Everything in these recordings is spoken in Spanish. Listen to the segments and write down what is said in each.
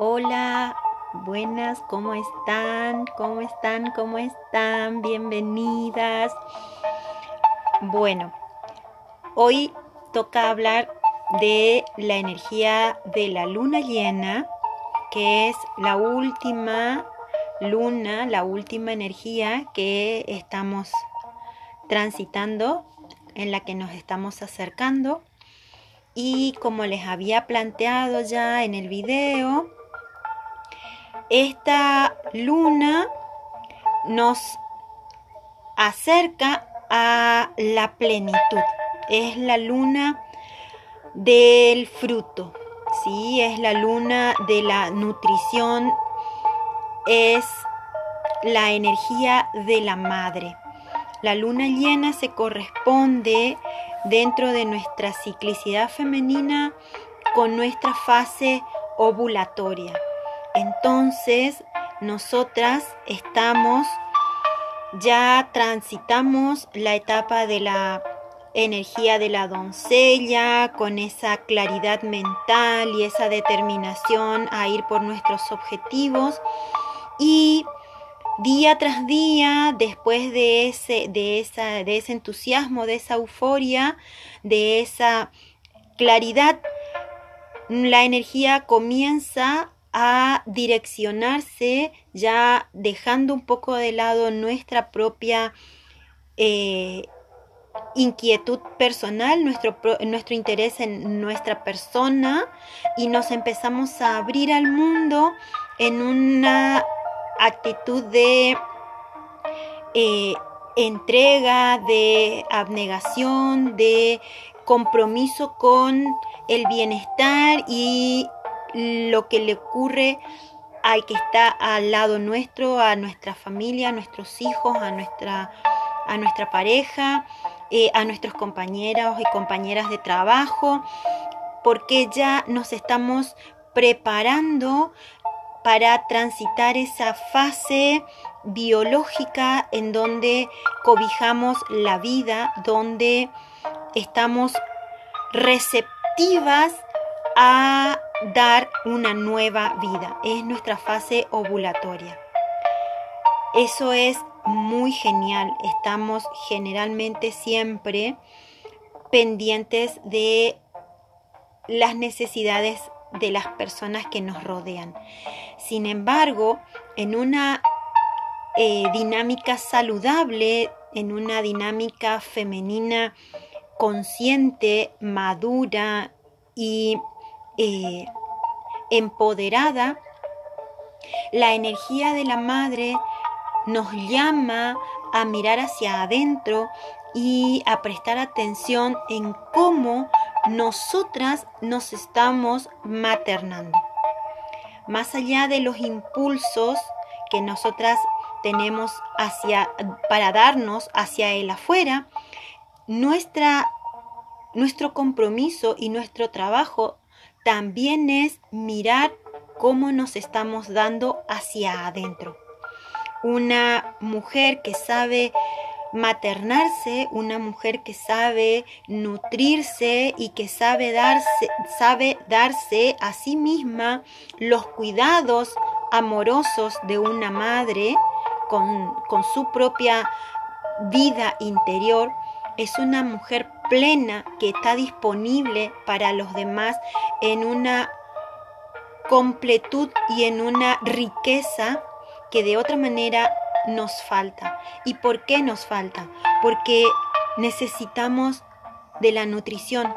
Hola, buenas, ¿cómo están? ¿Cómo están? ¿Cómo están? Bienvenidas. Bueno, hoy toca hablar de la energía de la luna llena, que es la última luna, la última energía que estamos transitando, en la que nos estamos acercando. Y como les había planteado ya en el video, esta luna nos acerca a la plenitud. Es la luna del fruto, ¿sí? Es la luna de la nutrición, es la energía de la madre. La luna llena se corresponde dentro de nuestra ciclicidad femenina con nuestra fase ovulatoria. Entonces, nosotras estamos, ya transitamos la etapa de la energía de la doncella, con esa claridad mental y esa determinación a ir por nuestros objetivos. Y día tras día, después de ese, de esa, de ese entusiasmo, de esa euforia, de esa claridad, la energía comienza a direccionarse ya dejando un poco de lado nuestra propia eh, inquietud personal, nuestro, nuestro interés en nuestra persona y nos empezamos a abrir al mundo en una actitud de eh, entrega, de abnegación, de compromiso con el bienestar y lo que le ocurre al que está al lado nuestro, a nuestra familia, a nuestros hijos, a nuestra, a nuestra pareja, eh, a nuestros compañeros y compañeras de trabajo, porque ya nos estamos preparando para transitar esa fase biológica en donde cobijamos la vida, donde estamos receptivas a dar una nueva vida. Es nuestra fase ovulatoria. Eso es muy genial. Estamos generalmente siempre pendientes de las necesidades de las personas que nos rodean. Sin embargo, en una eh, dinámica saludable, en una dinámica femenina consciente, madura y eh, empoderada, la energía de la madre nos llama a mirar hacia adentro y a prestar atención en cómo nosotras nos estamos maternando. Más allá de los impulsos que nosotras tenemos hacia para darnos hacia el afuera, nuestra nuestro compromiso y nuestro trabajo también es mirar cómo nos estamos dando hacia adentro. Una mujer que sabe maternarse, una mujer que sabe nutrirse y que sabe darse, sabe darse a sí misma los cuidados amorosos de una madre con, con su propia vida interior, es una mujer plena que está disponible para los demás en una completud y en una riqueza que de otra manera nos falta. ¿Y por qué nos falta? Porque necesitamos de la nutrición.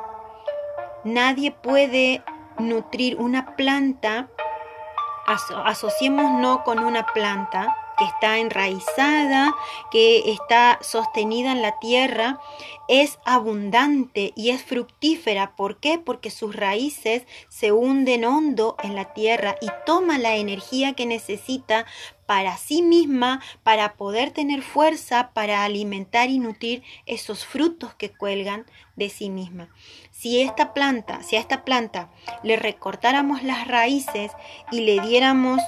Nadie puede nutrir una planta, asociémonos con una planta que está enraizada, que está sostenida en la tierra, es abundante y es fructífera. ¿Por qué? Porque sus raíces se hunden hondo en la tierra y toma la energía que necesita para sí misma, para poder tener fuerza, para alimentar y nutrir esos frutos que cuelgan de sí misma. Si esta planta, si a esta planta le recortáramos las raíces y le diéramos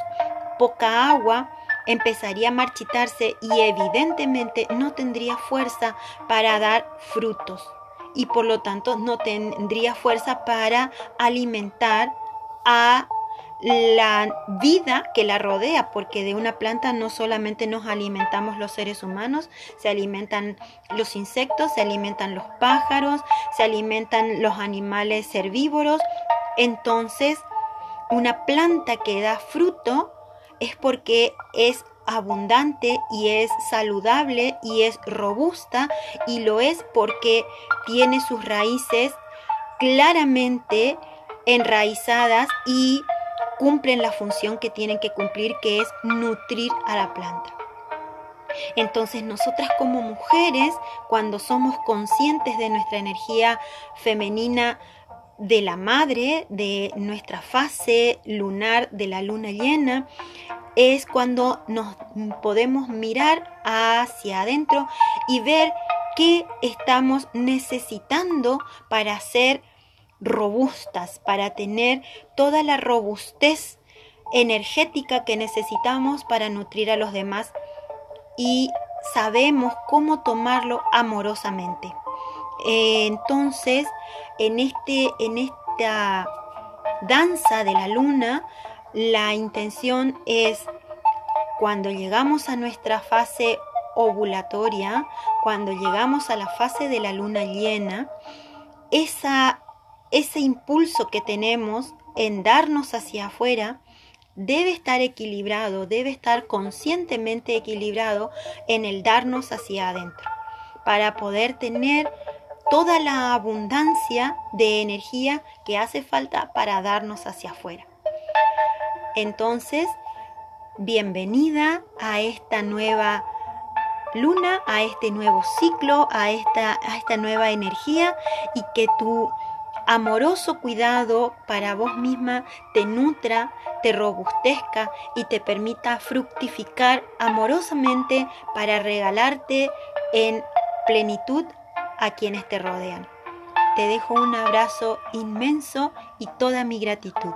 poca agua, empezaría a marchitarse y evidentemente no tendría fuerza para dar frutos y por lo tanto no tendría fuerza para alimentar a la vida que la rodea, porque de una planta no solamente nos alimentamos los seres humanos, se alimentan los insectos, se alimentan los pájaros, se alimentan los animales herbívoros. Entonces, una planta que da fruto es porque es abundante y es saludable y es robusta y lo es porque tiene sus raíces claramente enraizadas y cumplen la función que tienen que cumplir, que es nutrir a la planta. Entonces nosotras como mujeres, cuando somos conscientes de nuestra energía femenina, de la madre, de nuestra fase lunar, de la luna llena, es cuando nos podemos mirar hacia adentro y ver qué estamos necesitando para ser robustas, para tener toda la robustez energética que necesitamos para nutrir a los demás y sabemos cómo tomarlo amorosamente. Entonces, en, este, en esta danza de la luna, la intención es cuando llegamos a nuestra fase ovulatoria, cuando llegamos a la fase de la luna llena, esa ese impulso que tenemos en darnos hacia afuera debe estar equilibrado, debe estar conscientemente equilibrado en el darnos hacia adentro, para poder tener toda la abundancia de energía que hace falta para darnos hacia afuera. Entonces, bienvenida a esta nueva luna, a este nuevo ciclo, a esta, a esta nueva energía y que tú amoroso cuidado para vos misma te nutra, te robustezca y te permita fructificar amorosamente para regalarte en plenitud a quienes te rodean. Te dejo un abrazo inmenso y toda mi gratitud.